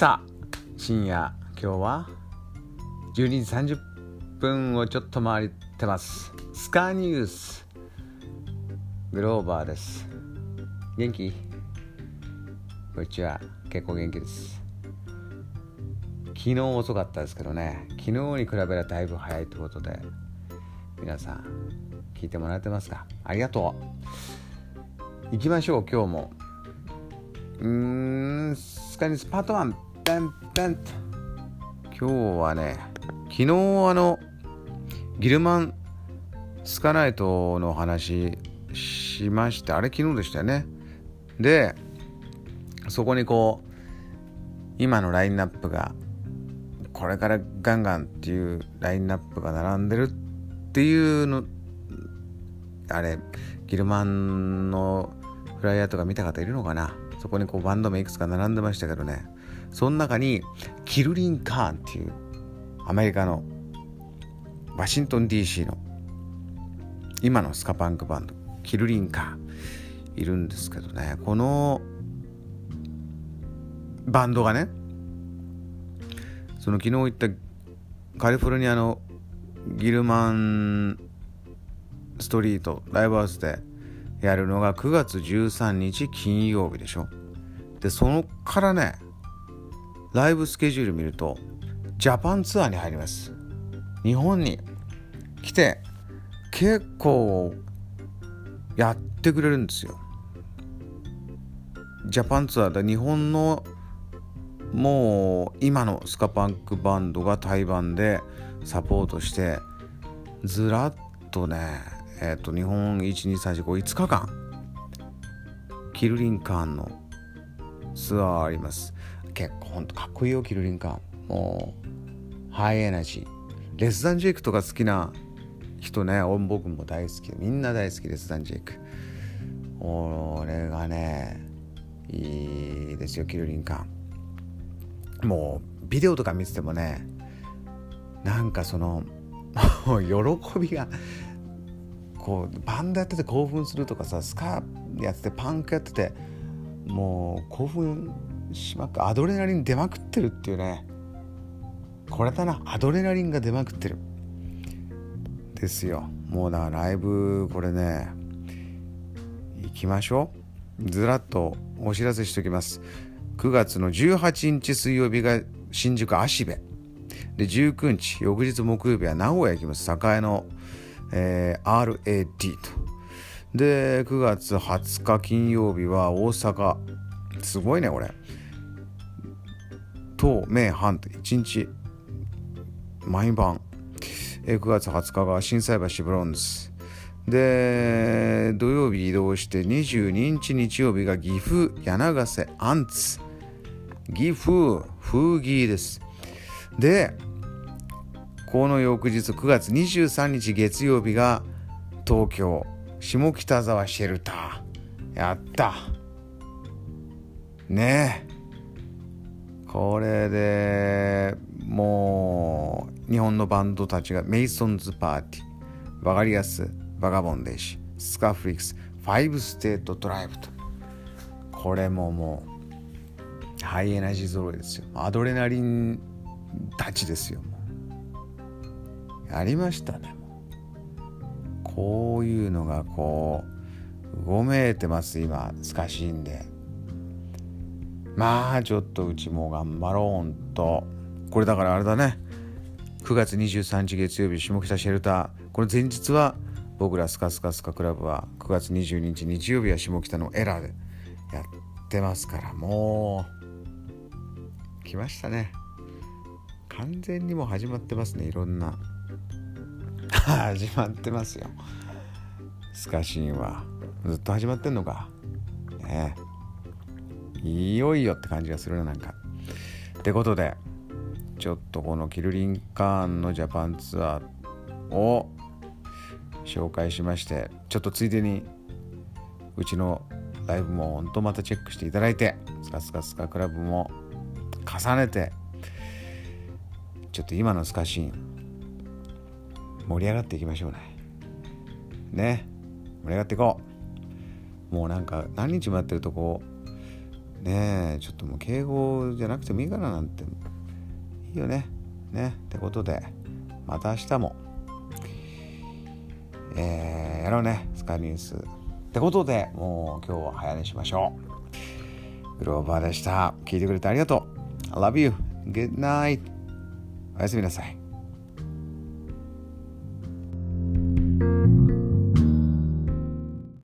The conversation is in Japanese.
さあ深夜今日は12時30分をちょっと回ってます。スカーニュース。グローバーです。元気？こんにちは結構元気です。昨日遅かったですけどね。昨日に比べればだいぶ早いということで皆さん聞いてもらってますか？ありがとう。行きましょう今日も。うーんスカニスパート1ペンペン。今日はね昨日あのギルマンスカナイトの話しましてあれ昨日でしたよね。でそこにこう今のラインナップがこれからガンガンっていうラインナップが並んでるっていうのあれギルマンのフライヤーとか見た方いるのかな？そこにこうバンド名いくつか並んでましたけどね。その中にキルリン・カーンっていうアメリカのワシントン DC の今のスカパンクバンドキルリン・カーンいるんですけどね。このバンドがねその昨日言ったカリフォルニアのギルマンストリートライブハウスでやるのが9月13日金曜日でしょ。でそのからねライブスケジュール見るとジャパンツアーに入ります。日本に来て結構やってくれるんですよ。ジャパンツアーで日本のもう今のスカパンクバンドが対バンでサポートしてずらっとねえっ、ー、と日本12345日間キルリンカーンのツアーあります。結構ほんとかっこいいよキルリンカーン。もうハイエナジー。レスダンジェイクとか好きな人ね僕も大好きみんな大好きレスダンジェイク。俺がねいいですよキルリンカーン。もうビデオとか見ててもねなんかその もう喜びがこうバンドやってて興奮するとかさスカーやっててパンクやっててもう興奮しまくアドレナリン出まくってるっていうね。これだな。アドレナリンが出まくってる。ですよ。もうだからライブこれね行きましょう。ずらっとお知らせしておきます。9月の18日水曜日が新宿芦部。で19日翌日木曜日は名古屋行きます。栄の、えー、RAD と。で9月20日金曜日は大阪。すごいねこれ。東名阪って1日。毎晩。え9月20日が心斎橋ブロンズ。で土曜日移動して22日日曜日が岐阜柳瀬アンツ。岐阜風儀です。でこの翌日9月23日月曜日が東京下北沢シェルター。やった。ね。えこれでもう日本のバンドたちがメイソンズパーティー。バガリアスバガボンデーシスカフリックスファイブステートドライブと。これももうハイエナジー揃いですよ。アドレナリンたちですよ。やりましたね。こういうのがこうごめいてます今難しいんで。まあちょっとうちも頑張ろうんと。これだからあれだね。9月23日月曜日下北シェルター。これ前日は僕らスカスカスカクラブは9月22日日曜日は下北のエラーでやってますからもう来ましたね。完全にもう始まってますねいろんな始まってますよ。スカシーンはずっと始まってんのか。ねいよいよって感じがするななんか。ってことでちょっとこのキルリンカーンのジャパンツアーを紹介しましてちょっとついでにうちのライブもほんとまたチェックしていただいてスカスカスカクラブも重ねてちょっと今のスカシーン盛り上がっていきましょうね。ね。盛り上がっていこう。もうなんか何日もやってるとこうねえちょっともう敬語じゃなくてもいいかななんて。いいよね。ね。ってことでまた明日も。えー、やろうね。スカイニュース。ってことでもう今日は早寝しましょう。グローバーでした。聞いてくれてありがとう。I love you. Good night. おやすみなさい。